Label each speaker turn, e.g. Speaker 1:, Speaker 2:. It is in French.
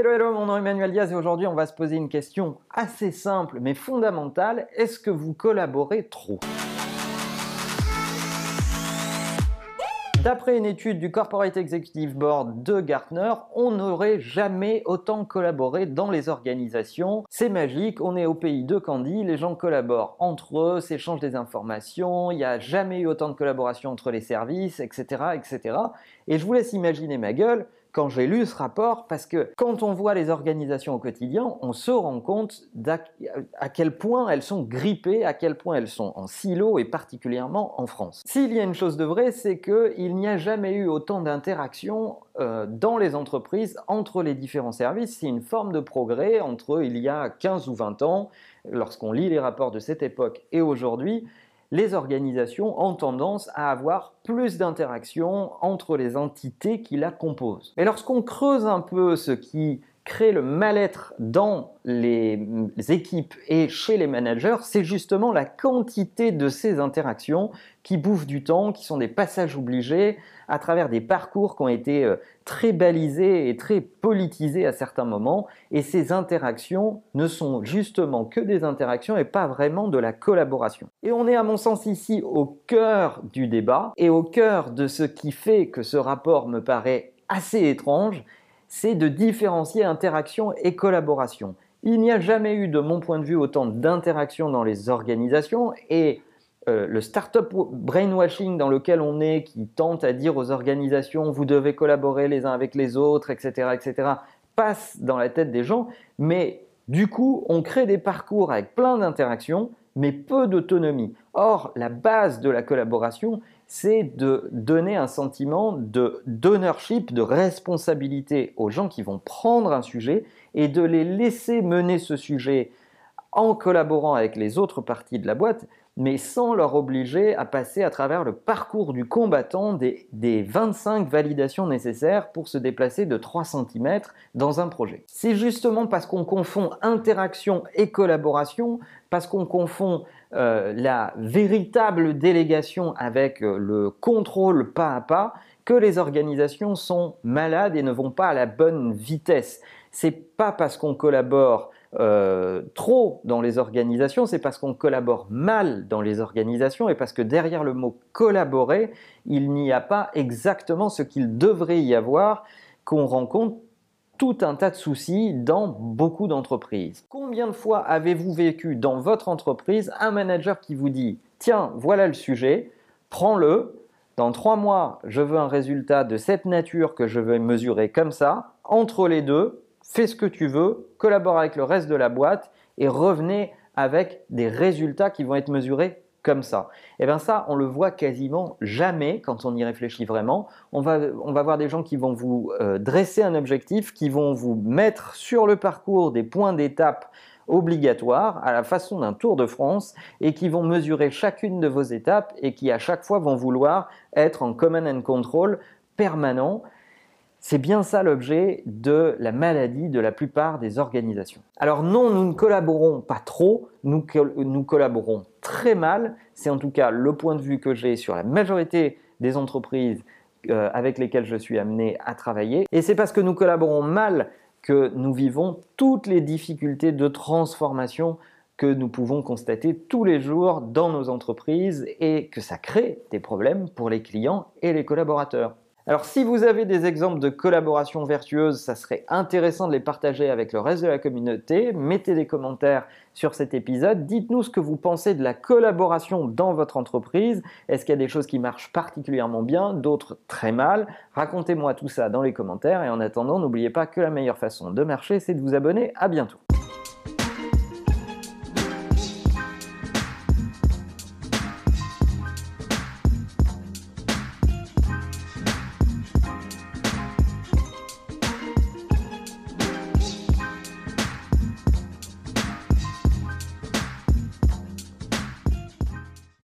Speaker 1: Hello, hello, mon nom est Emmanuel Diaz et aujourd'hui on va se poser une question assez simple mais fondamentale. Est-ce que vous collaborez trop? D'après une étude du Corporate Executive Board de Gartner, on n'aurait jamais autant collaboré dans les organisations. C'est magique, on est au pays de Candy, les gens collaborent entre eux, s'échangent des informations, il n'y a jamais eu autant de collaboration entre les services, etc., etc. Et je vous laisse imaginer ma gueule quand j'ai lu ce rapport, parce que quand on voit les organisations au quotidien, on se rend compte à quel point elles sont grippées, à quel point elles sont en silo, et particulièrement en France. S'il y a une chose de vrai, c'est qu'il n'y a jamais eu autant d'interactions euh, dans les entreprises entre les différents services. C'est une forme de progrès entre il y a 15 ou 20 ans, lorsqu'on lit les rapports de cette époque et aujourd'hui les organisations ont tendance à avoir plus d'interactions entre les entités qui la composent. Et lorsqu'on creuse un peu ce qui crée le mal-être dans les équipes et chez les managers, c'est justement la quantité de ces interactions qui bouffent du temps, qui sont des passages obligés à travers des parcours qui ont été euh, très balisés et très politisés à certains moments. Et ces interactions ne sont justement que des interactions et pas vraiment de la collaboration. Et on est à mon sens ici au cœur du débat et au cœur de ce qui fait que ce rapport me paraît assez étrange, c'est de différencier interaction et collaboration. Il n'y a jamais eu, de mon point de vue, autant d'interactions dans les organisations et euh, le startup brainwashing dans lequel on est, qui tente à dire aux organisations vous devez collaborer les uns avec les autres, etc., etc., passe dans la tête des gens, mais du coup, on crée des parcours avec plein d'interactions, mais peu d'autonomie. Or, la base de la collaboration, c'est de donner un sentiment de d'ownership, de responsabilité aux gens qui vont prendre un sujet et de les laisser mener ce sujet en collaborant avec les autres parties de la boîte, mais sans leur obliger à passer à travers le parcours du combattant des, des 25 validations nécessaires pour se déplacer de 3 cm dans un projet. C'est justement parce qu'on confond interaction et collaboration, parce qu'on confond euh, la véritable délégation avec euh, le contrôle pas à pas les organisations sont malades et ne vont pas à la bonne vitesse. C'est pas parce qu'on collabore euh, trop dans les organisations, c'est parce qu'on collabore mal dans les organisations et parce que derrière le mot collaborer, il n'y a pas exactement ce qu'il devrait y avoir qu'on rencontre tout un tas de soucis dans beaucoup d'entreprises. Combien de fois avez-vous vécu dans votre entreprise un manager qui vous dit Tiens, voilà le sujet, prends-le, dans trois mois, je veux un résultat de cette nature que je veux mesurer comme ça, entre les deux, fais ce que tu veux, collabore avec le reste de la boîte et revenez avec des résultats qui vont être mesurés comme ça. Et eh bien ça, on le voit quasiment jamais quand on y réfléchit vraiment. On va, on va voir des gens qui vont vous euh, dresser un objectif, qui vont vous mettre sur le parcours des points d'étape obligatoires à la façon d'un Tour de France et qui vont mesurer chacune de vos étapes et qui à chaque fois vont vouloir être en command and control permanent c'est bien ça l'objet de la maladie de la plupart des organisations. Alors non, nous ne collaborons pas trop, nous, collaborons très mal. C'est en tout cas le point de vue que j'ai sur la majorité des entreprises euh, avec lesquelles je suis amené à travailler. Et c'est parce que nous collaborons mal que nous vivons toutes les difficultés de transformation que nous pouvons constater tous les jours dans nos entreprises et que ça crée des problèmes pour les clients et les collaborateurs. Alors si vous avez des exemples de collaboration vertueuse, ça serait intéressant de les partager avec le reste de la communauté. Mettez des commentaires sur cet épisode. Dites-nous ce que vous pensez de la collaboration dans votre entreprise. Est-ce qu'il y a des choses qui marchent particulièrement bien, d'autres très mal? Racontez-moi tout ça dans les commentaires et en attendant, n'oubliez pas que la meilleure façon de marcher, c'est de vous abonner. À bientôt.